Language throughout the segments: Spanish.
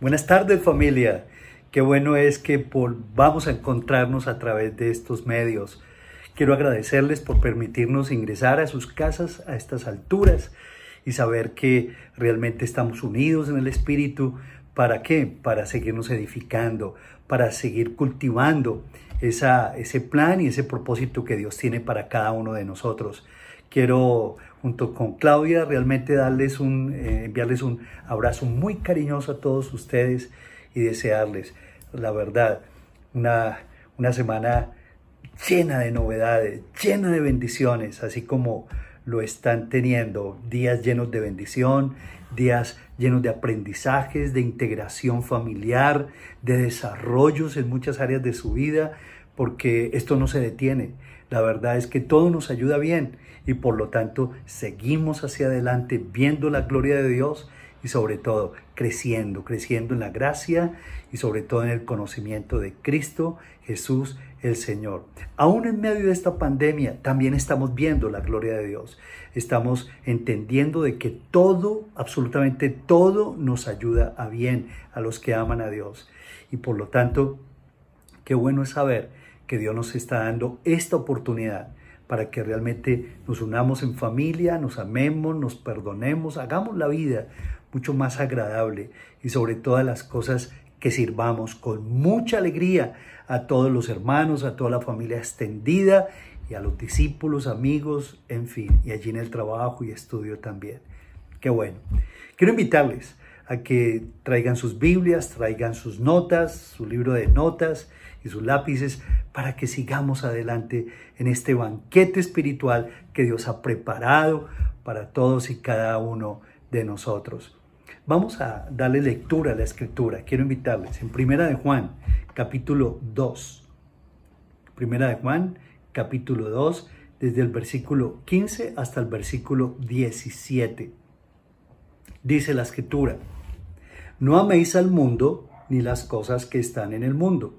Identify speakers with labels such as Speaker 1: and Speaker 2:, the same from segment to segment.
Speaker 1: Buenas tardes familia. Qué bueno es que vamos a encontrarnos a través de estos medios. Quiero agradecerles por permitirnos ingresar a sus casas a estas alturas y saber que realmente estamos unidos en el Espíritu. ¿Para qué? Para seguirnos edificando, para seguir cultivando esa, ese plan y ese propósito que Dios tiene para cada uno de nosotros. Quiero junto con Claudia realmente darles un, eh, enviarles un abrazo muy cariñoso a todos ustedes y desearles, la verdad, una, una semana llena de novedades, llena de bendiciones, así como lo están teniendo, días llenos de bendición, días llenos de aprendizajes, de integración familiar, de desarrollos en muchas áreas de su vida, porque esto no se detiene. La verdad es que todo nos ayuda bien y por lo tanto seguimos hacia adelante viendo la gloria de Dios y sobre todo creciendo, creciendo en la gracia y sobre todo en el conocimiento de Cristo Jesús el Señor. Aún en medio de esta pandemia también estamos viendo la gloria de Dios. Estamos entendiendo de que todo, absolutamente todo nos ayuda a bien a los que aman a Dios. Y por lo tanto, qué bueno es saber que Dios nos está dando esta oportunidad para que realmente nos unamos en familia, nos amemos, nos perdonemos, hagamos la vida mucho más agradable y sobre todas las cosas que sirvamos con mucha alegría a todos los hermanos, a toda la familia extendida y a los discípulos, amigos, en fin, y allí en el trabajo y estudio también. Qué bueno. Quiero invitarles a que traigan sus Biblias, traigan sus notas, su libro de notas y sus lápices para que sigamos adelante en este banquete espiritual que Dios ha preparado para todos y cada uno de nosotros. Vamos a darle lectura a la escritura. Quiero invitarles en Primera de Juan, capítulo 2. Primera de Juan, capítulo 2, desde el versículo 15 hasta el versículo 17. Dice la escritura, no améis al mundo ni las cosas que están en el mundo.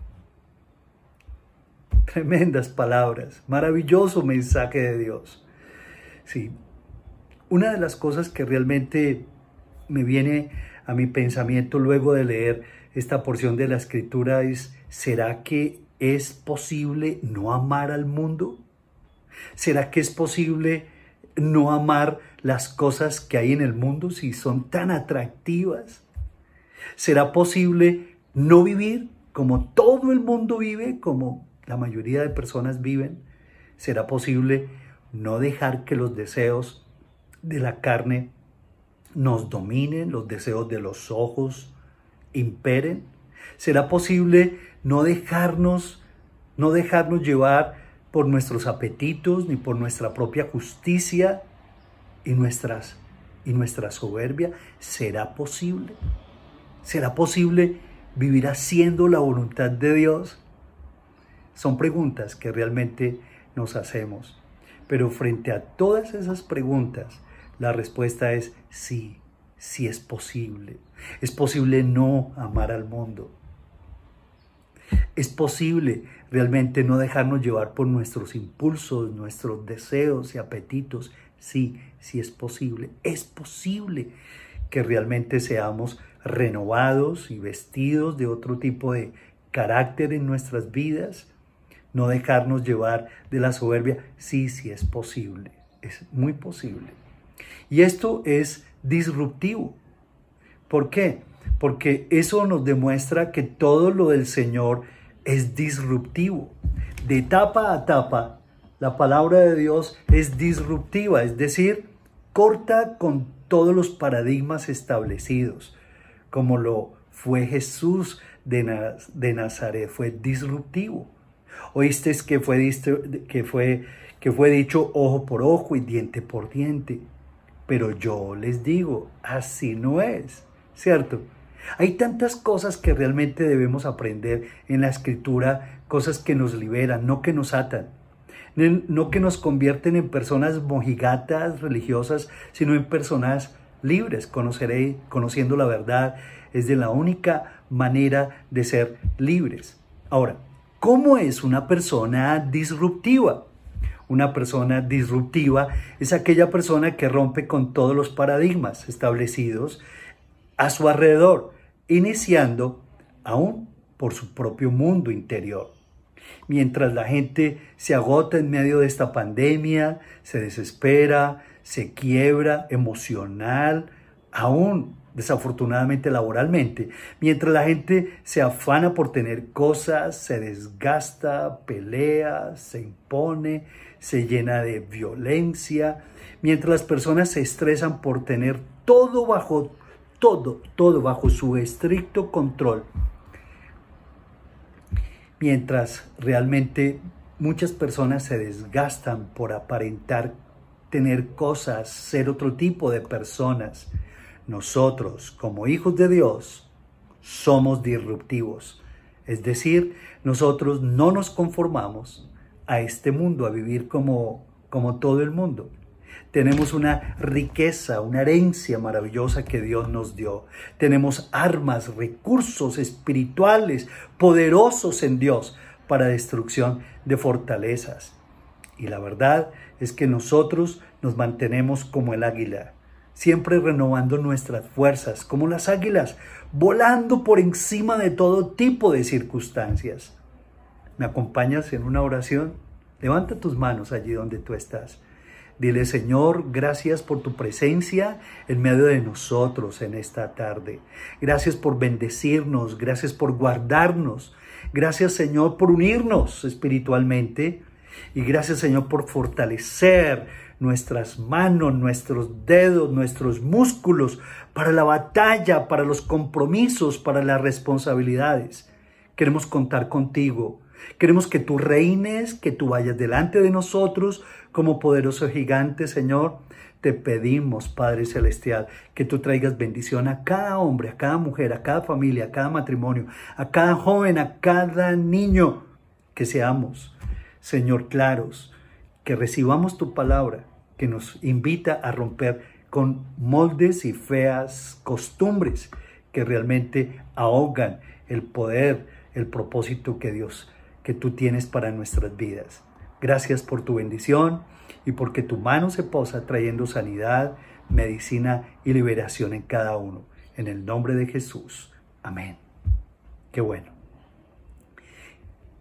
Speaker 1: Tremendas palabras, maravilloso mensaje de Dios. Sí, una de las cosas que realmente me viene a mi pensamiento luego de leer esta porción de la escritura es, ¿será que es posible no amar al mundo? ¿Será que es posible no amar las cosas que hay en el mundo si son tan atractivas? ¿Será posible no vivir como todo el mundo vive, como la mayoría de personas viven, será posible no dejar que los deseos de la carne nos dominen, los deseos de los ojos imperen. Será posible no dejarnos, no dejarnos llevar por nuestros apetitos ni por nuestra propia justicia y nuestras y nuestra soberbia. ¿Será posible? ¿Será posible vivir haciendo la voluntad de Dios? Son preguntas que realmente nos hacemos. Pero frente a todas esas preguntas, la respuesta es sí, sí es posible. Es posible no amar al mundo. Es posible realmente no dejarnos llevar por nuestros impulsos, nuestros deseos y apetitos. Sí, sí es posible. Es posible que realmente seamos renovados y vestidos de otro tipo de carácter en nuestras vidas no dejarnos llevar de la soberbia. Sí, sí es posible, es muy posible. Y esto es disruptivo. ¿Por qué? Porque eso nos demuestra que todo lo del Señor es disruptivo. De etapa a etapa, la palabra de Dios es disruptiva, es decir, corta con todos los paradigmas establecidos, como lo fue Jesús de, Nazaret, fue disruptivo. Oíste que fue, que, fue, que fue dicho ojo por ojo y diente por diente. Pero yo les digo, así no es, ¿cierto? Hay tantas cosas que realmente debemos aprender en la escritura, cosas que nos liberan, no que nos atan, no que nos convierten en personas mojigatas religiosas, sino en personas libres. Conoceré, conociendo la verdad, es de la única manera de ser libres. Ahora, ¿cómo es una persona disruptiva? Una persona disruptiva es aquella persona que rompe con todos los paradigmas establecidos a su alrededor, iniciando aún por su propio mundo interior. Mientras la gente se agota en medio de esta pandemia, se desespera, se quiebra emocional, aún desafortunadamente laboralmente, mientras la gente se afana por tener cosas, se desgasta, pelea, se impone, se llena de violencia, mientras las personas se estresan por tener todo bajo todo, todo bajo su estricto control. Mientras realmente muchas personas se desgastan por aparentar tener cosas, ser otro tipo de personas. Nosotros, como hijos de Dios, somos disruptivos. Es decir, nosotros no nos conformamos a este mundo, a vivir como, como todo el mundo. Tenemos una riqueza, una herencia maravillosa que Dios nos dio. Tenemos armas, recursos espirituales poderosos en Dios para destrucción de fortalezas. Y la verdad es que nosotros nos mantenemos como el águila, siempre renovando nuestras fuerzas, como las águilas, volando por encima de todo tipo de circunstancias. ¿Me acompañas en una oración? Levanta tus manos allí donde tú estás. Dile, Señor, gracias por tu presencia en medio de nosotros en esta tarde. Gracias por bendecirnos, gracias por guardarnos. Gracias, Señor, por unirnos espiritualmente. Y gracias, Señor, por fortalecer nuestras manos, nuestros dedos, nuestros músculos para la batalla, para los compromisos, para las responsabilidades. Queremos contar contigo. Queremos que tú reines, que tú vayas delante de nosotros como poderoso gigante, Señor. Te pedimos, Padre Celestial, que tú traigas bendición a cada hombre, a cada mujer, a cada familia, a cada matrimonio, a cada joven, a cada niño, que seamos, Señor, claros, que recibamos tu palabra que nos invita a romper con moldes y feas costumbres que realmente ahogan el poder, el propósito que Dios, que tú tienes para nuestras vidas. Gracias por tu bendición y porque tu mano se posa trayendo sanidad, medicina y liberación en cada uno. En el nombre de Jesús. Amén. Qué bueno.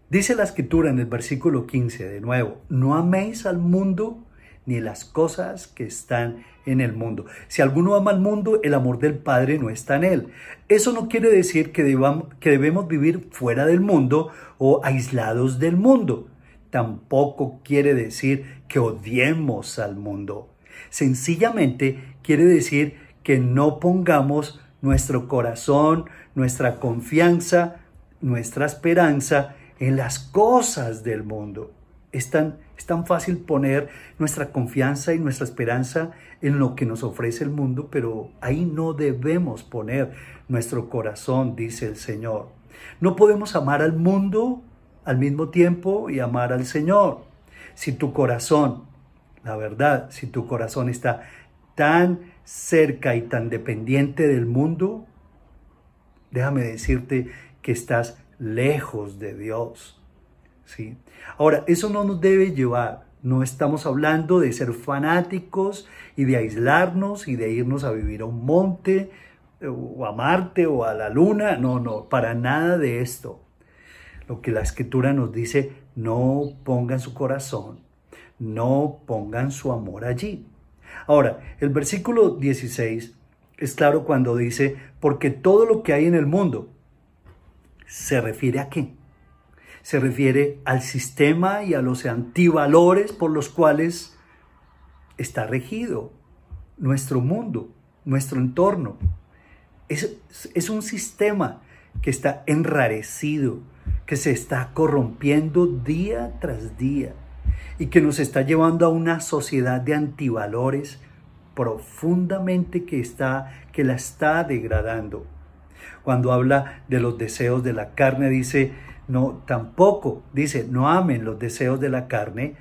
Speaker 1: Dice la escritura en el versículo 15 de nuevo, no améis al mundo ni las cosas que están en el mundo. Si alguno ama al mundo, el amor del Padre no está en él. Eso no quiere decir que, que debemos vivir fuera del mundo o aislados del mundo. Tampoco quiere decir que odiemos al mundo. Sencillamente quiere decir que no pongamos nuestro corazón, nuestra confianza, nuestra esperanza en las cosas del mundo. Es tan, es tan fácil poner nuestra confianza y nuestra esperanza en lo que nos ofrece el mundo, pero ahí no debemos poner nuestro corazón, dice el Señor. No podemos amar al mundo al mismo tiempo y amar al Señor. Si tu corazón, la verdad, si tu corazón está tan cerca y tan dependiente del mundo, déjame decirte que estás lejos de Dios. Ahora, eso no nos debe llevar, no estamos hablando de ser fanáticos y de aislarnos y de irnos a vivir a un monte o a Marte o a la luna, no, no, para nada de esto. Lo que la escritura nos dice, no pongan su corazón, no pongan su amor allí. Ahora, el versículo 16 es claro cuando dice, porque todo lo que hay en el mundo se refiere a qué? Se refiere al sistema y a los antivalores por los cuales está regido nuestro mundo, nuestro entorno. Es, es un sistema que está enrarecido, que se está corrompiendo día tras día y que nos está llevando a una sociedad de antivalores profundamente que está que la está degradando. Cuando habla de los deseos de la carne, dice, no, tampoco, dice, no amen los deseos de la carne.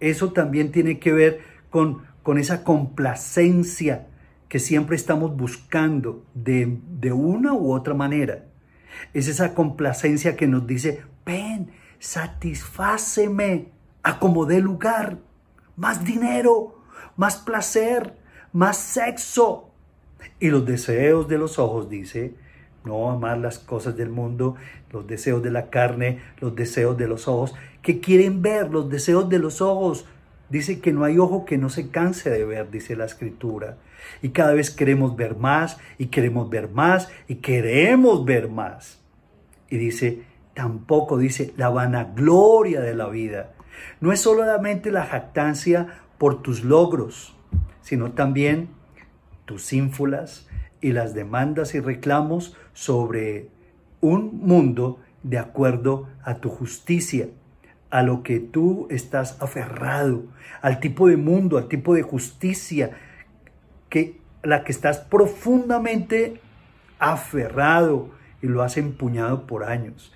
Speaker 1: Eso también tiene que ver con, con esa complacencia que siempre estamos buscando de, de una u otra manera. Es esa complacencia que nos dice, ven, satisfáceme, acomodé lugar, más dinero, más placer, más sexo. Y los deseos de los ojos, dice, no amar las cosas del mundo, los deseos de la carne, los deseos de los ojos, que quieren ver, los deseos de los ojos. Dice que no hay ojo que no se canse de ver, dice la escritura. Y cada vez queremos ver más y queremos ver más y queremos ver más. Y dice, tampoco dice la vanagloria de la vida. No es solamente la jactancia por tus logros, sino también tus ínfulas y las demandas y reclamos sobre un mundo de acuerdo a tu justicia, a lo que tú estás aferrado, al tipo de mundo, al tipo de justicia que la que estás profundamente aferrado y lo has empuñado por años,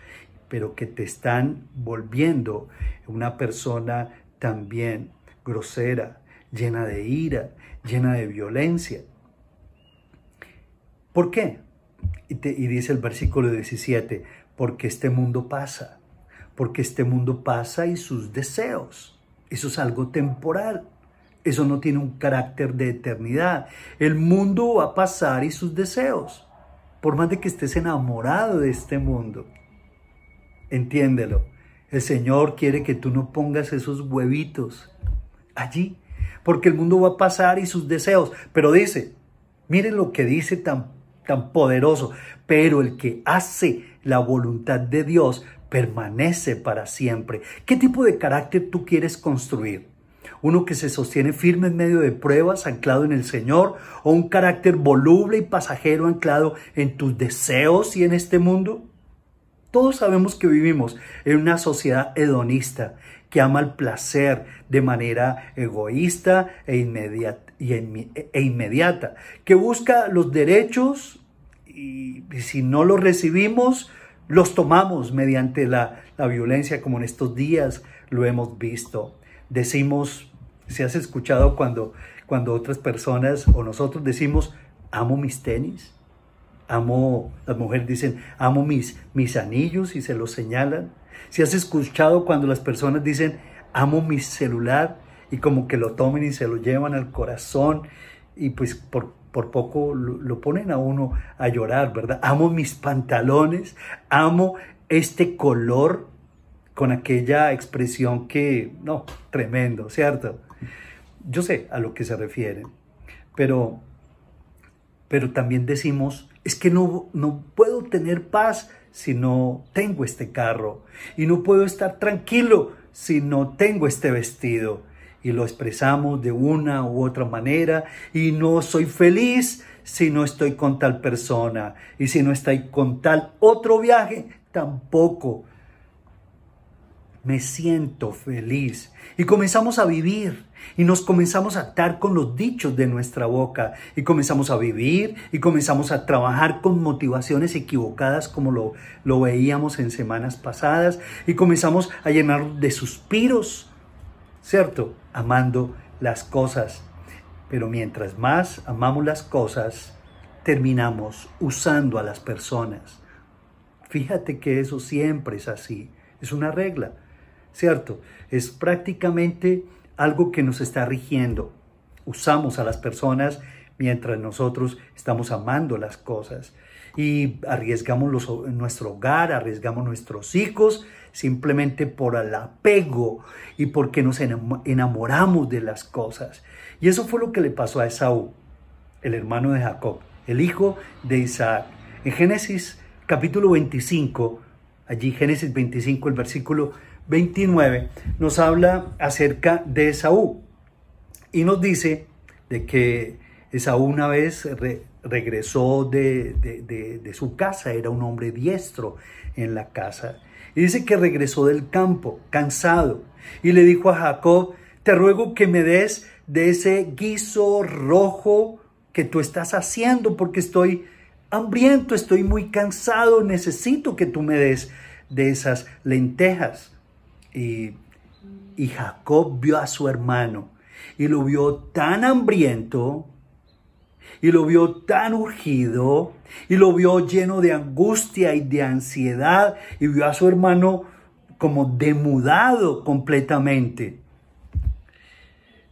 Speaker 1: pero que te están volviendo una persona también grosera, llena de ira, llena de violencia. ¿Por qué? Y, dice el versículo 17, porque este mundo pasa, porque este mundo pasa y sus deseos. Eso es algo temporal. Eso no tiene un carácter de eternidad. El mundo va a pasar y sus deseos. Por más de que estés enamorado de este mundo. Entiéndelo. El Señor quiere que tú no pongas esos huevitos allí. Porque el mundo va a pasar y sus deseos. Pero dice, miren lo que dice tan tan poderoso, pero el que hace la voluntad de Dios permanece para siempre. ¿Qué tipo de carácter tú quieres construir? ¿Uno que se sostiene firme en medio de pruebas, anclado en el Señor? ¿O un carácter voluble y pasajero anclado en tus deseos y en este mundo? Todos sabemos que vivimos en una sociedad hedonista que ama el placer de manera egoísta e inmediata e inmediata, que busca los derechos y, si no los recibimos, los tomamos mediante la, la violencia, como en estos días lo hemos visto. Decimos, si has escuchado cuando, cuando otras personas o nosotros decimos, amo mis tenis, amo, las mujeres dicen, amo mis, mis anillos y se los señalan. Si has escuchado cuando las personas dicen, amo mi celular y como que lo tomen y se lo llevan al corazón y pues por, por poco lo, ponen a uno a llorar, ¿verdad? Amo mis pantalones, amo este color con aquella expresión que, no, tremendo, ¿cierto? Yo sé a lo que se refieren, pero, pero también decimos, es que no, no puedo tener paz si no tengo este carro y no puedo estar tranquilo si no tengo este vestido. Y lo expresamos de una u otra manera y no soy feliz si no estoy con tal persona. Y si no estoy con tal otro viaje, tampoco me siento feliz. Y comenzamos a vivir y nos comenzamos a atar con los dichos de nuestra boca y comenzamos a vivir y comenzamos a trabajar con motivaciones equivocadas como lo, lo veíamos en semanas pasadas y comenzamos a llenar de suspiros ¿cierto? Amando las cosas. Pero mientras más amamos las cosas, terminamos usando a las personas. Fíjate que eso siempre es así, es una regla, ¿cierto? Es prácticamente algo que nos está rigiendo. Usamos a las personas mientras nosotros estamos amando las cosas y arriesgamos nuestro hogar, arriesgamos nuestros hijos simplemente por el apego y porque nos enamoramos de las cosas. Y eso fue lo que le pasó a Esaú, el hermano de Jacob, el hijo de Isaac. En Génesis capítulo 25, allí Génesis 25, el versículo 29, nos habla acerca de Esaú y nos dice de que Esaú una vez regresó de, su casa, era un hombre diestro en la casa. Y dice que regresó del campo, cansado, y le dijo a Jacob, te ruego que me des de ese guiso rojo que tú estás haciendo porque estoy hambriento, estoy muy cansado, necesito que tú me des de esas lentejas. Y, Jacob vio a su hermano y lo vio tan hambriento y lo vio tan urgido y lo vio lleno de angustia y de ansiedad y vio a su hermano como demudado completamente.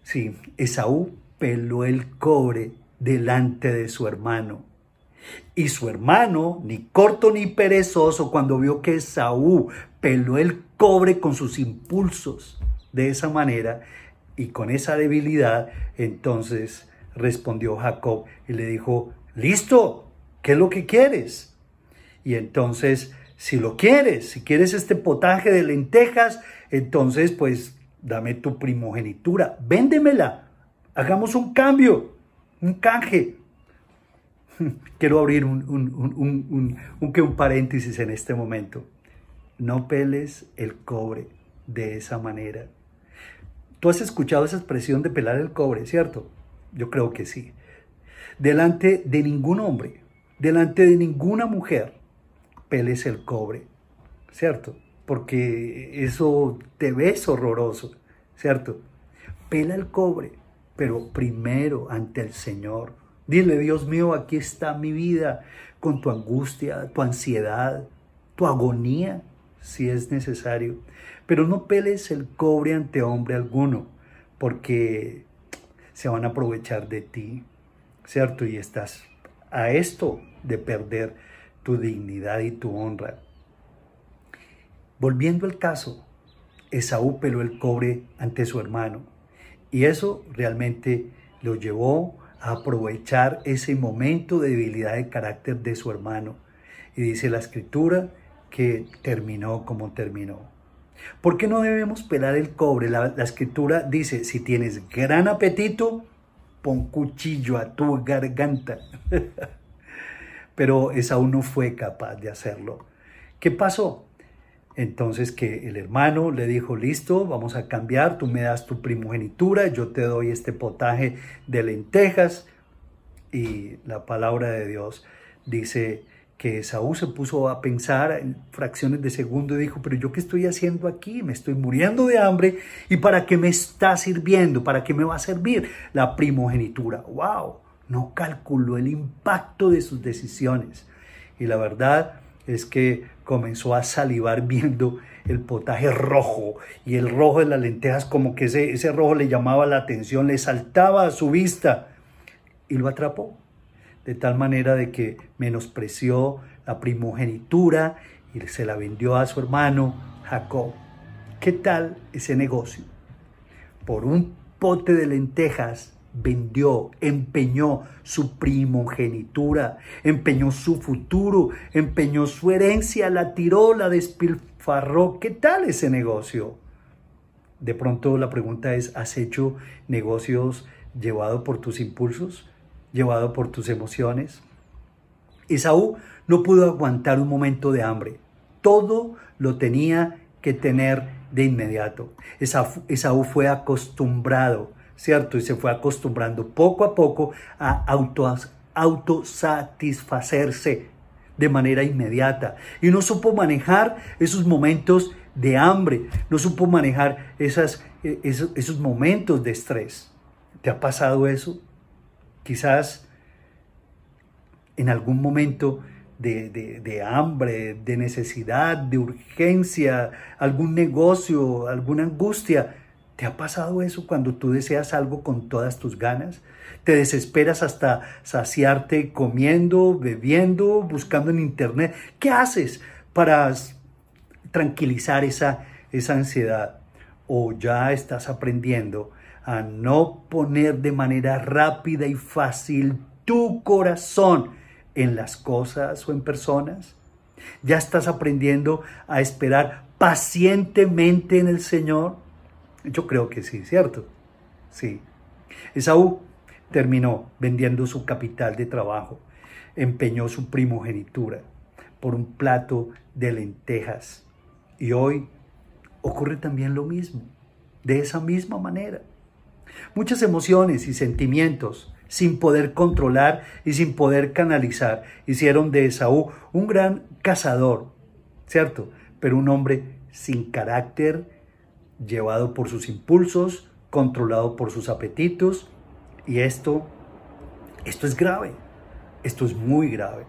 Speaker 1: Sí, Esaú peló el cobre delante de su hermano. Y su hermano, ni corto ni perezoso, cuando vio que Esaú peló el cobre con sus impulsos de esa manera y con esa debilidad, entonces respondió Jacob y le dijo, listo, ¿qué es lo que quieres? Y entonces, si lo quieres, si quieres este potaje de lentejas, entonces pues dame tu primogenitura, véndemela, hagamos un cambio, un canje. Quiero abrir un, un, un paréntesis en este momento. No peles el cobre de esa manera. Tú has escuchado esa expresión de pelar el cobre, ¿cierto? Yo creo que sí. Delante de ningún hombre, delante de ninguna mujer, peles el cobre, ¿cierto? Porque eso te ves horroroso, ¿cierto? Pela el cobre, pero primero ante el Señor. Dile, Dios mío, aquí está mi vida, con tu angustia, tu ansiedad, tu agonía, si es necesario. Pero no peles el cobre ante hombre alguno, porque se van a aprovechar de ti, ¿cierto? Y estás a esto de perder tu dignidad y tu honra. Volviendo al caso, Esaú peló el cobre ante su hermano y eso realmente lo llevó aprovechar ese momento de debilidad de carácter de su hermano. Y dice la escritura que terminó como terminó. ¿Por qué no debemos pelar el cobre? La, escritura dice, si tienes gran apetito, pon cuchillo a tu garganta. Pero Esaú no fue capaz de hacerlo. ¿Qué pasó? Entonces que el hermano le dijo, listo, vamos a cambiar, tú me das tu primogenitura, yo te doy este potaje de lentejas. Y la palabra de Dios dice que Saúl se puso a pensar en fracciones de segundo y dijo, pero yo qué estoy haciendo aquí, me estoy muriendo de hambre y para qué me está sirviendo, para qué me va a servir la primogenitura. ¡Wow! No calculó el impacto de sus decisiones. Y la verdad es que comenzó a salivar viendo el potaje rojo y el rojo de las lentejas como que ese, ese rojo le llamaba la atención, le saltaba a su vista y lo atrapó de tal manera de que menospreció la primogenitura y se la vendió a su hermano Jacob. ¿Qué tal ese negocio? Por un pote de lentejas vendió, empeñó su primogenitura, empeñó su futuro, empeñó su herencia, la tiró, la despilfarró. ¿Qué tal ese negocio? De pronto la pregunta es, ¿has hecho negocios llevado por tus impulsos? llevado por tus emociones. Esaú no pudo aguantar un momento de hambre. Todo lo tenía que tener de inmediato. Esaú fue acostumbrado, ¿cierto? Y se fue acostumbrando poco a poco a autosatisfacerse de manera inmediata. Y no supo manejar esos momentos de hambre, no supo manejar esas, e, esos, esos momentos de estrés. ¿Te ha pasado eso? Quizás en algún momento de, hambre, de necesidad, de urgencia, algún negocio, alguna angustia. ¿Te ha pasado eso cuando tú deseas algo con todas tus ganas? ¿Te desesperas hasta saciarte comiendo, bebiendo, buscando en internet? ¿Qué haces para tranquilizar esa, esa ansiedad? ¿O ya estás aprendiendo a no poner de manera rápida y fácil tu corazón en las cosas o en personas? ¿Ya estás aprendiendo a esperar pacientemente en el Señor? Yo creo que sí, ¿cierto? Sí. Esaú terminó vendiendo su capital de trabajo, empeñó su primogenitura por un plato de lentejas. Y hoy ocurre también lo mismo, de esa misma manera. Muchas emociones y sentimientos sin poder controlar y sin poder canalizar. Hicieron de Esaú un gran cazador, ¿cierto? Pero un hombre sin carácter, llevado por sus impulsos, controlado por sus apetitos. Y esto, esto es grave, esto es muy grave.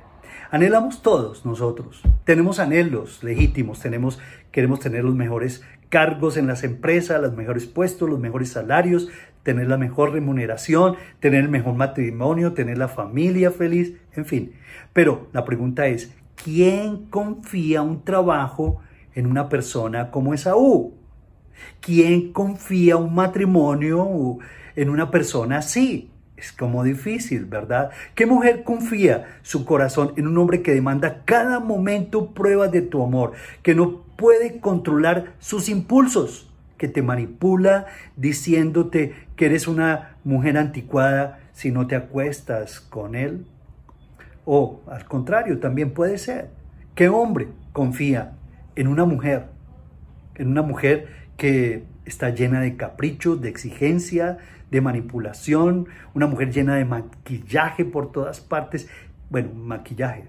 Speaker 1: Anhelamos todos nosotros, tenemos anhelos legítimos, tenemos, queremos tener los mejores cargos en las empresas, los mejores puestos, los mejores salarios, tener la mejor remuneración, tener el mejor matrimonio, tener la familia feliz, en fin. Pero la pregunta es, ¿quién confía un trabajo en una persona como Esaú? ¿Quién confía un matrimonio en una persona así? Es como difícil, ¿verdad? ¿Qué mujer confía su corazón en un hombre que demanda cada momento pruebas de tu amor, que no puede controlar sus impulsos? que te manipula diciéndote que eres una mujer anticuada si no te acuestas con él. O al contrario, también puede ser. ¿Qué hombre confía en una mujer? En una mujer que está llena de caprichos, de exigencia, de manipulación, una mujer llena de maquillaje por todas partes. Bueno, maquillaje.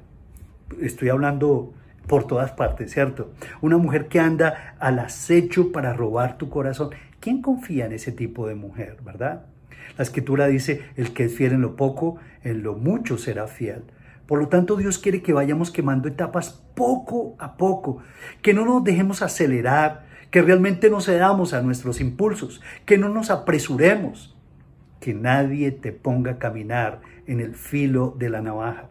Speaker 1: Estoy hablando por todas partes, ¿cierto? Una mujer que anda al acecho para robar tu corazón. ¿Quién confía en ese tipo de mujer, verdad? La escritura dice, el que es fiel en lo poco, en lo mucho será fiel. Por lo tanto, Dios quiere que vayamos quemando etapas poco a poco, que no nos dejemos acelerar, que realmente no cedamos a nuestros impulsos, que no nos apresuremos, que nadie te ponga a caminar en el filo de la navaja,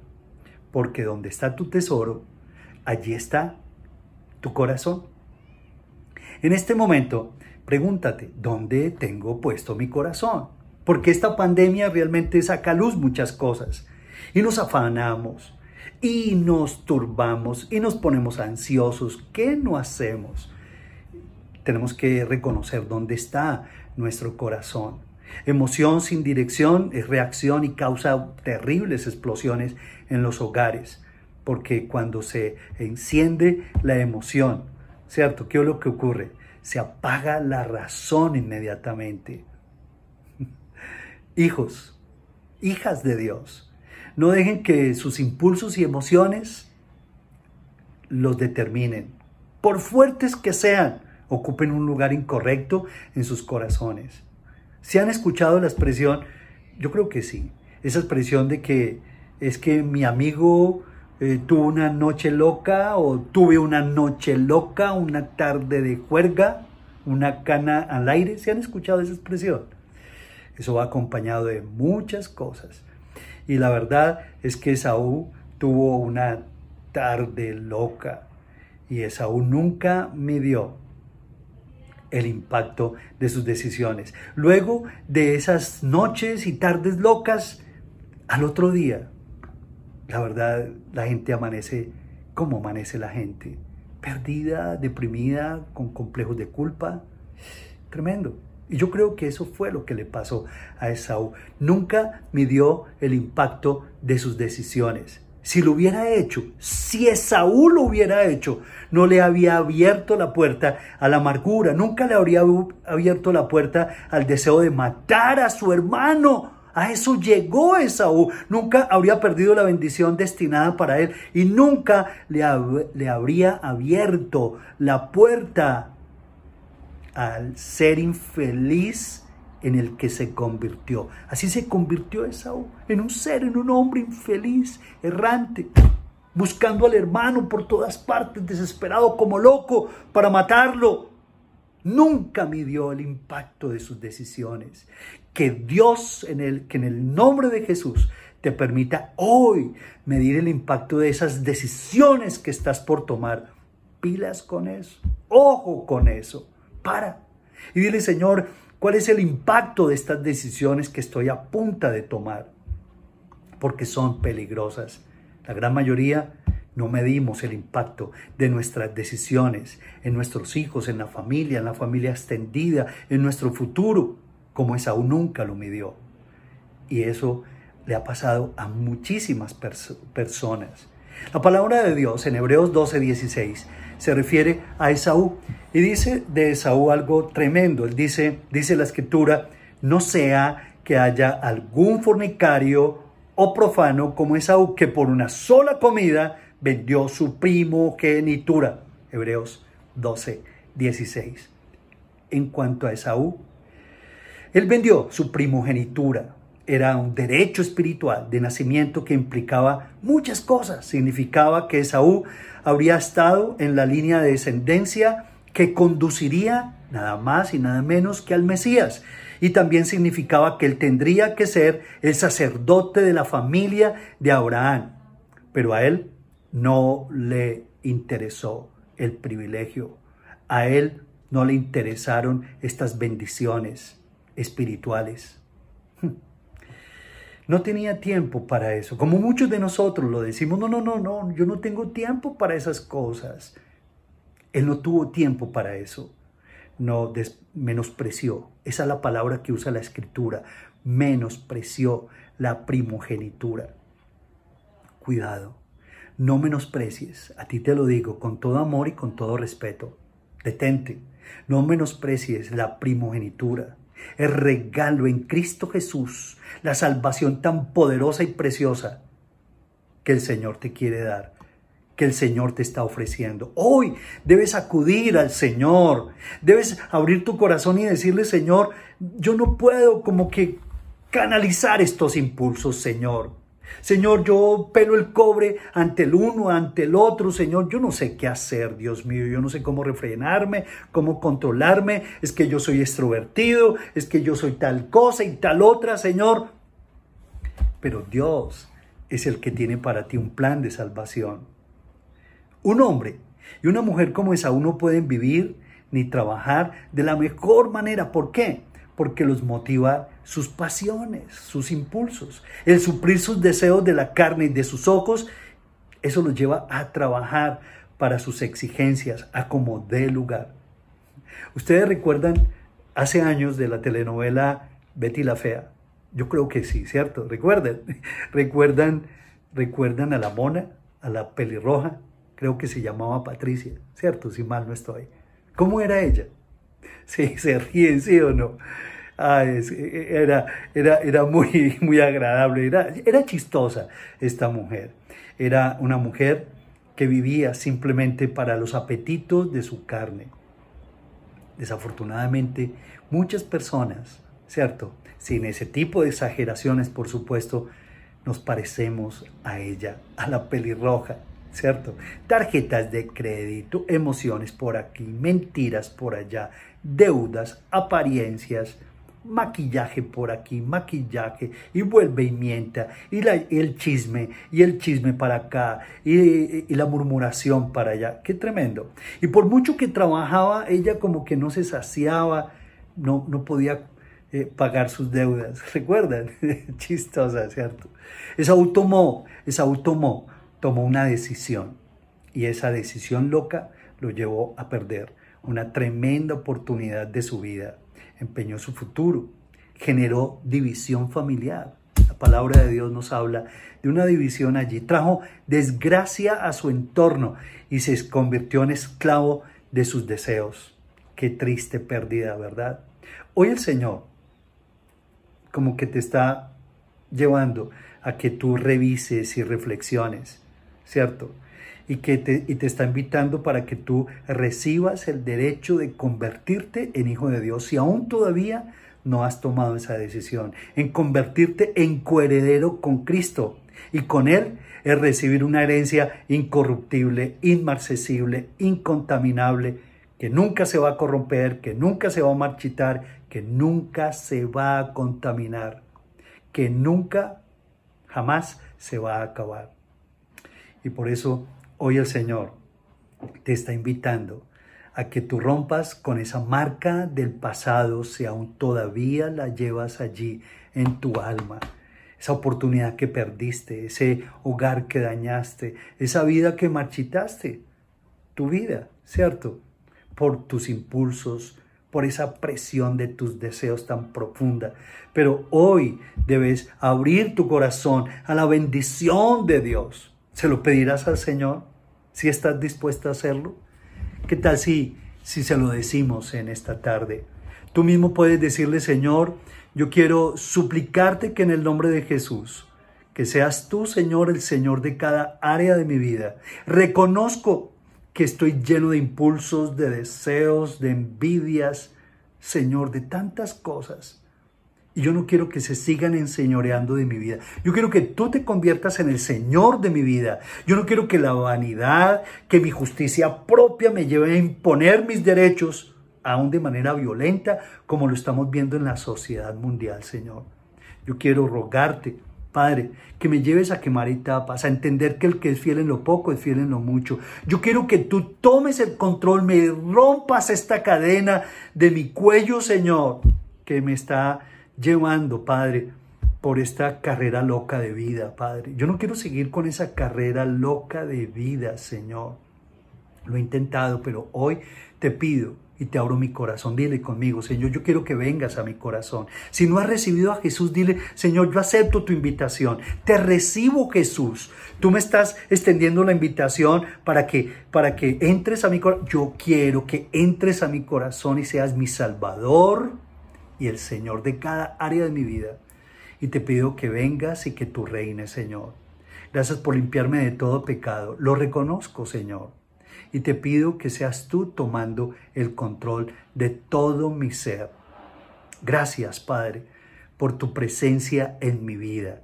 Speaker 1: porque donde está tu tesoro, allí está tu corazón. En este momento, pregúntate, ¿dónde tengo puesto mi corazón? Porque esta pandemia realmente saca a luz muchas cosas. Y nos afanamos, y nos turbamos, y nos ponemos ansiosos. ¿Qué no hacemos? Tenemos que reconocer dónde está nuestro corazón. Emoción sin dirección es reacción y causa terribles explosiones en los hogares porque cuando se enciende la emoción, ¿cierto? ¿Qué es lo que ocurre? Se apaga la razón inmediatamente. Hijos, hijas de Dios, no dejen que sus impulsos y emociones los determinen. Por fuertes que sean, ocupen un lugar incorrecto en sus corazones. ¿Se han escuchado la expresión? Yo creo que sí. Esa expresión de que es que mi amigo eh, tuve una noche loca o tuve una noche loca, una tarde de juerga, una cana al aire. ¿Se han escuchado esa expresión? Eso va acompañado de muchas cosas. Y la verdad es que Esaú tuvo una tarde loca y Esaú nunca midió el impacto de sus decisiones. Luego de esas noches y tardes locas, al otro día la verdad, la gente amanece como amanece la gente, perdida, deprimida, con complejos de culpa. Tremendo. Y yo creo que eso fue lo que le pasó a Esaú. Nunca midió el impacto de sus decisiones. Si lo hubiera hecho, si Esaú lo hubiera hecho, no le había abierto la puerta a la amargura, nunca le habría abierto la puerta al deseo de matar a su hermano a eso llegó Esaú. Nunca habría perdido la bendición destinada para él y nunca le, le habría abierto la puerta al ser infeliz en el que se convirtió. Así se convirtió Esaú, en un ser, en un hombre infeliz, errante, buscando al hermano por todas partes, desesperado como loco para matarlo. Nunca midió el impacto de sus decisiones que Dios, en el, que en el nombre de Jesús, te permita hoy medir el impacto de esas decisiones que estás por tomar. Pilas con eso, ojo con eso, para. Y dile, Señor, ¿cuál es el impacto de estas decisiones que estoy a punto de tomar? Porque son peligrosas. La gran mayoría no medimos el impacto de nuestras decisiones en nuestros hijos, en la familia, en la familia extendida, en nuestro futuro como Esaú nunca lo midió. Y eso le ha pasado a muchísimas personas. La palabra de Dios en Hebreos 12, 16 se refiere a Esaú y dice de Esaú algo tremendo. Él dice, dice la escritura, no sea que haya algún fornicario o profano como Esaú que por una sola comida vendió su primogenitura. Hebreos 12, 16. En cuanto a Esaú, él vendió su primogenitura. Era un derecho espiritual de nacimiento que implicaba muchas cosas. Significaba que Esaú habría estado en la línea de descendencia que conduciría nada más y nada menos que al Mesías. Y también significaba que él tendría que ser el sacerdote de la familia de Abraham. Pero a él no le interesó el privilegio. A él no le interesaron estas bendiciones espirituales. No tenía tiempo para eso. Como muchos de nosotros lo decimos, no, no, no, no, yo no tengo tiempo para esas cosas. Él no tuvo tiempo para eso. No menospreció. Esa es la palabra que usa la escritura. Menospreció la primogenitura. Cuidado. No menosprecies. A ti te lo digo con todo amor y con todo respeto. Detente. No menosprecies la primogenitura el regalo en Cristo Jesús, la salvación tan poderosa y preciosa que el Señor te quiere dar, que el Señor te está ofreciendo. Hoy debes acudir al Señor, debes abrir tu corazón y decirle, Señor, yo no puedo como que canalizar estos impulsos, Señor. Señor, yo pelo el cobre ante el uno, ante el otro, Señor, yo no sé qué hacer, Dios mío, yo no sé cómo refrenarme, cómo controlarme, es que yo soy extrovertido, es que yo soy tal cosa y tal otra, Señor. Pero Dios es el que tiene para ti un plan de salvación. Un hombre y una mujer como esa no pueden vivir ni trabajar de la mejor manera. ¿Por qué? porque los motiva sus pasiones, sus impulsos. El suplir sus deseos de la carne y de sus ojos, eso los lleva a trabajar para sus exigencias, a como dé lugar. Ustedes recuerdan hace años de la telenovela Betty la Fea. Yo creo que sí, ¿cierto? Recuerdan, recuerdan, recuerdan a la mona, a la pelirroja, creo que se llamaba Patricia, ¿cierto? Si mal no estoy. ¿Cómo era ella? Sí, se ríen, sí o no. Era, era, era muy, muy agradable, era, era chistosa esta mujer. Era una mujer que vivía simplemente para los apetitos de su carne. Desafortunadamente, muchas personas, ¿cierto? Sin ese tipo de exageraciones, por supuesto, nos parecemos a ella, a la pelirroja, ¿cierto? Tarjetas de crédito, emociones por aquí, mentiras por allá, deudas, apariencias, maquillaje por aquí, maquillaje, y vuelve y mienta, y, el chisme, y el chisme para acá, y, la murmuración para allá. Qué tremendo. Y por mucho que trabajaba, ella como que no se saciaba, no, no podía eh, pagar sus deudas. ¿Recuerdan? Chistosa, ¿cierto? Esa tomó, esa tomó, tomó una decisión, y esa decisión loca lo llevó a perder una tremenda oportunidad de su vida, empeñó su futuro, generó división familiar. La palabra de Dios nos habla de una división allí, trajo desgracia a su entorno y se convirtió en esclavo de sus deseos. Qué triste pérdida, ¿verdad? Hoy el Señor como que te está llevando a que tú revises y reflexiones, ¿cierto? Y que te, y te está invitando para que tú recibas el derecho de convertirte en hijo de Dios si aún todavía no has tomado esa decisión, en convertirte en coheredero con Cristo y con Él es recibir una herencia incorruptible, inmarcesible, incontaminable, que nunca se va a corromper, que nunca se va a marchitar, que nunca se va a contaminar, que nunca, jamás se va a acabar. Y por eso Hoy el Señor te está invitando a que tú rompas con esa marca del pasado si aún todavía la llevas allí en tu alma. Esa oportunidad que perdiste, ese hogar que dañaste, esa vida que marchitaste, tu vida, ¿cierto? Por tus impulsos, por esa presión de tus deseos tan profunda. Pero hoy debes abrir tu corazón a la bendición de Dios ¿Se lo pedirás al Señor? ¿Si estás dispuesta a hacerlo? ¿Qué tal si, si se lo decimos en esta tarde? Tú mismo puedes decirle, Señor, Yo quiero suplicarte que en el nombre de Jesús, que seas tú, Señor, el Señor de cada área de mi vida. Reconozco que estoy lleno de impulsos, de deseos, de envidias, Señor, de tantas cosas. Y yo no quiero que se sigan enseñoreando de mi vida. Yo quiero que tú te conviertas en el Señor de mi vida. Yo no quiero que la vanidad, que mi justicia propia me lleve a imponer mis derechos, aún de manera violenta, como lo estamos viendo en la sociedad mundial, Señor. Yo quiero rogarte, Padre, que me lleves a quemar etapas, a entender que el que es fiel en lo poco es fiel en lo mucho. Yo quiero que tú tomes el control, me rompas esta cadena de mi cuello, Señor, que me está llevando, Padre, por esta carrera loca de vida, Padre. Yo no quiero seguir con esa carrera loca de vida, Señor. Lo he intentado, pero hoy te pido y te abro mi corazón. Dile conmigo, Señor, yo quiero que vengas a mi corazón. Si no has recibido a Jesús, dile, Señor, yo acepto tu invitación. Te recibo, Jesús. Tú me estás extendiendo la invitación para que para que entres a mi corazón. Yo quiero que entres a mi corazón y seas mi Salvador, y el Señor de cada área de mi vida. Y te pido que vengas y que tú reines, Señor. Gracias por limpiarme de todo pecado. Lo reconozco, Señor. Y te pido que seas tú tomando el control de todo mi ser. Gracias, Padre, por tu presencia en mi vida.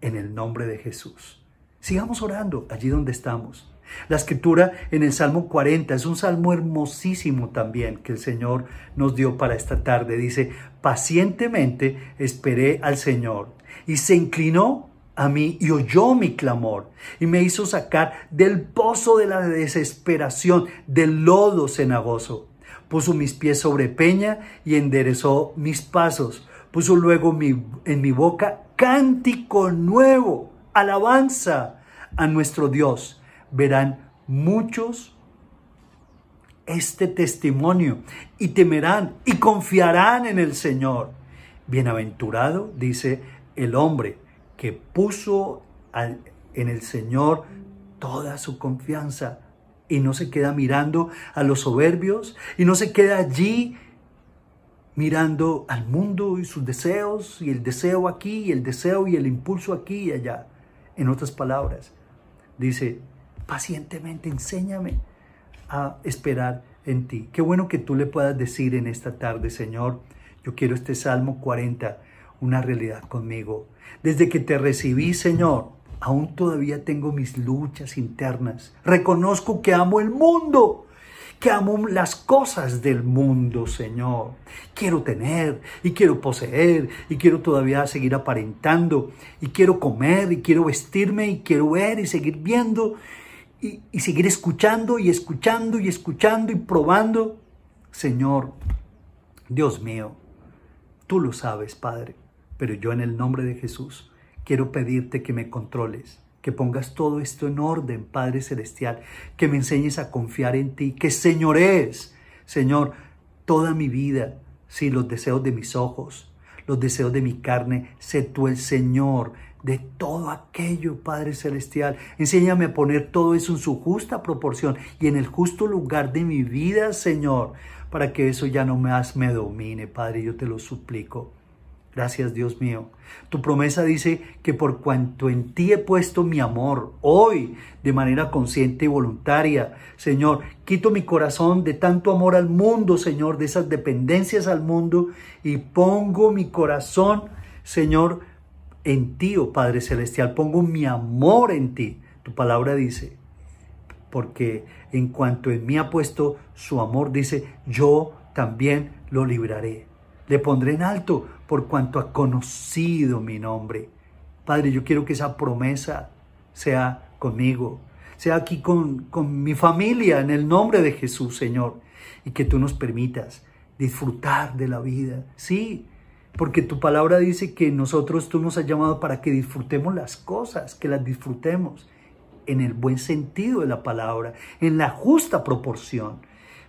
Speaker 1: En el nombre de Jesús. Sigamos orando allí donde estamos. La escritura en el Salmo 40 es un salmo hermosísimo también que el Señor nos dio para esta tarde. Dice, pacientemente esperé al Señor y se inclinó a mí y oyó mi clamor y me hizo sacar del pozo de la desesperación, del lodo cenagoso. Puso mis pies sobre peña y enderezó mis pasos. Puso luego en mi boca cántico nuevo, alabanza a nuestro Dios verán muchos este testimonio y temerán y confiarán en el Señor. Bienaventurado, dice el hombre, que puso en el Señor toda su confianza y no se queda mirando a los soberbios y no se queda allí mirando al mundo y sus deseos y el deseo aquí y el deseo y el impulso aquí y allá. En otras palabras, dice, pacientemente, enséñame a esperar en ti. Qué bueno que tú le puedas decir en esta tarde, Señor, yo quiero este Salmo 40, una realidad conmigo. Desde que te recibí, Señor, aún todavía tengo mis luchas internas. Reconozco que amo el mundo que amo las cosas del mundo, Señor. Quiero tener y quiero poseer y quiero todavía seguir aparentando y quiero comer y quiero vestirme y quiero ver y seguir viendo y, seguir escuchando y escuchando y escuchando y probando. Señor, Dios mío, tú lo sabes, Padre, pero yo en el nombre de Jesús quiero pedirte que me controles, que pongas todo esto en orden, Padre Celestial, que me enseñes a confiar en ti, que señores, Señor, toda mi vida, sí, los deseos de mis ojos, los deseos de mi carne, sé tú el Señor de todo aquello, Padre Celestial. Enséñame a poner todo eso en su justa proporción y en el justo lugar de mi vida, Señor, para que eso ya no más me domine, Padre, yo te lo suplico. Gracias, Dios mío. Tu promesa dice que por cuanto en ti he puesto mi amor, hoy, de manera consciente y voluntaria, Señor, quito mi corazón de tanto amor al mundo, Señor, de esas dependencias al mundo, y pongo mi corazón, Señor, en ti, oh Padre Celestial, pongo mi amor en ti. Tu palabra dice, porque en cuanto en mí ha puesto su amor, dice, yo también lo libraré. Le pondré en alto por cuanto ha conocido mi nombre. Padre, yo quiero que esa promesa sea conmigo, sea aquí con, con mi familia, en el nombre de Jesús, Señor, y que tú nos permitas disfrutar de la vida. Sí, porque tu palabra dice que nosotros tú nos has llamado para que disfrutemos las cosas, que las disfrutemos en el buen sentido de la palabra, en la justa proporción,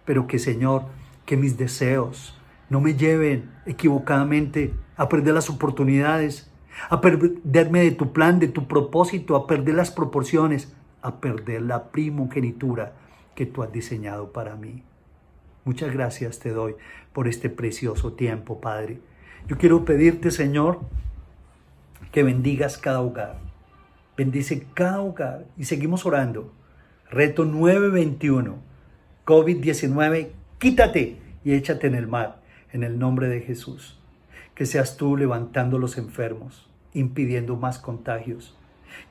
Speaker 1: pero que Señor, que mis deseos no me lleven equivocadamente a perder las oportunidades, a perderme de tu plan, de tu propósito, a perder las proporciones, a perder la primogenitura que tú has diseñado para mí. Muchas gracias te doy por este precioso tiempo, Padre. Yo quiero pedirte, Señor, que bendigas cada hogar. Bendice cada hogar y seguimos orando. Reto 921. COVID-19, quítate y échate en el mar, en el nombre de Jesús. Que seas tú levantando los enfermos, impidiendo más contagios.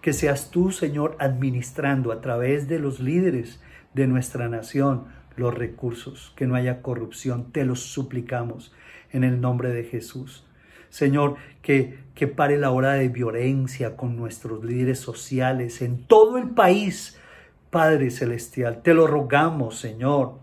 Speaker 1: Que seas tú, Señor, administrando a través de los líderes de nuestra nación los recursos, que no haya corrupción, te los suplicamos en el nombre de Jesús. Señor, que, que pare la hora de violencia con nuestros líderes sociales en todo el país. Padre Celestial, te lo rogamos, Señor,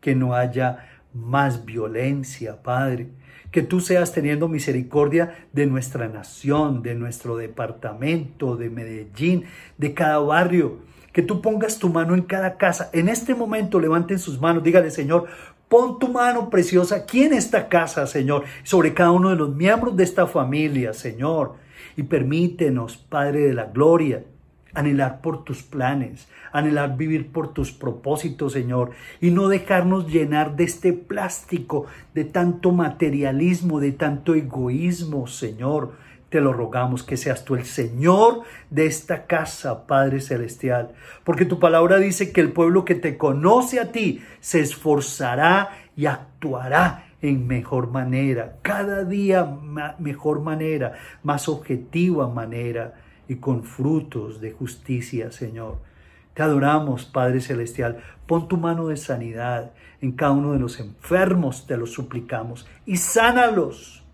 Speaker 1: que no haya más violencia, Padre. Que tú seas teniendo misericordia de nuestra nación, de nuestro departamento, de Medellín, de cada barrio. Que tú pongas tu mano en cada casa. En este momento levanten sus manos, dígale, Señor, Pon tu mano preciosa aquí en esta casa, Señor, sobre cada uno de los miembros de esta familia, Señor. Y permítenos, Padre de la Gloria, anhelar por tus planes, anhelar vivir por tus propósitos, Señor, y no dejarnos llenar de este plástico, de tanto materialismo, de tanto egoísmo, Señor te lo rogamos que seas tú el Señor de esta casa, Padre Celestial, porque tu palabra dice que el pueblo que te conoce a ti se esforzará y actuará en mejor manera, cada día mejor manera, más objetiva manera y con frutos de justicia, Señor. Te adoramos, Padre Celestial. Pon tu mano de sanidad en cada uno de los enfermos, te lo suplicamos, y sánalos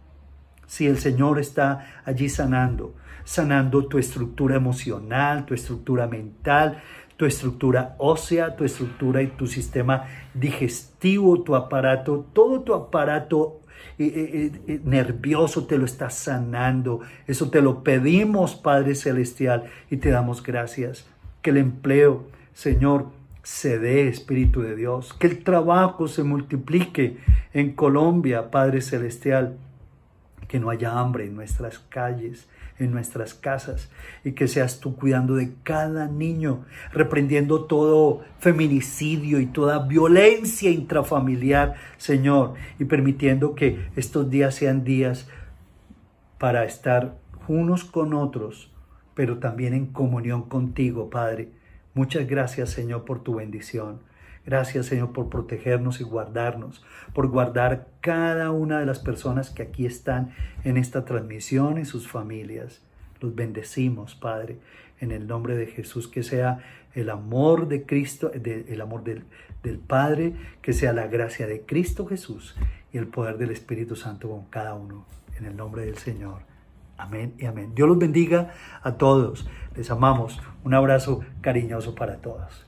Speaker 1: si el Señor está allí sanando, sanando tu estructura emocional, tu estructura mental, tu estructura ósea, tu estructura y tu sistema digestivo, tu aparato, todo tu aparato eh, eh, eh, nervioso te lo está sanando. Eso te lo pedimos, Padre Celestial, y te damos gracias. Que el empleo, Señor, se dé, Espíritu de Dios. Que el trabajo se multiplique en Colombia, Padre Celestial que no haya hambre en nuestras calles, en nuestras casas, y que seas tú cuidando de cada niño, reprendiendo todo feminicidio y toda violencia intrafamiliar, Señor, y permitiendo que estos días sean días para estar unos con otros, pero también en comunión contigo, Padre. Muchas gracias, Señor, por tu bendición. Gracias Señor por protegernos y guardarnos, por guardar cada una de las personas que aquí están en esta transmisión y sus familias. Los bendecimos, Padre, en el nombre de Jesús, que sea el amor de Cristo, el amor del, del Padre, que sea la gracia de Cristo Jesús y el poder del Espíritu Santo con cada uno, en el nombre del Señor. Amén y amén. Dios los bendiga a todos. Les amamos. Un abrazo cariñoso para todos.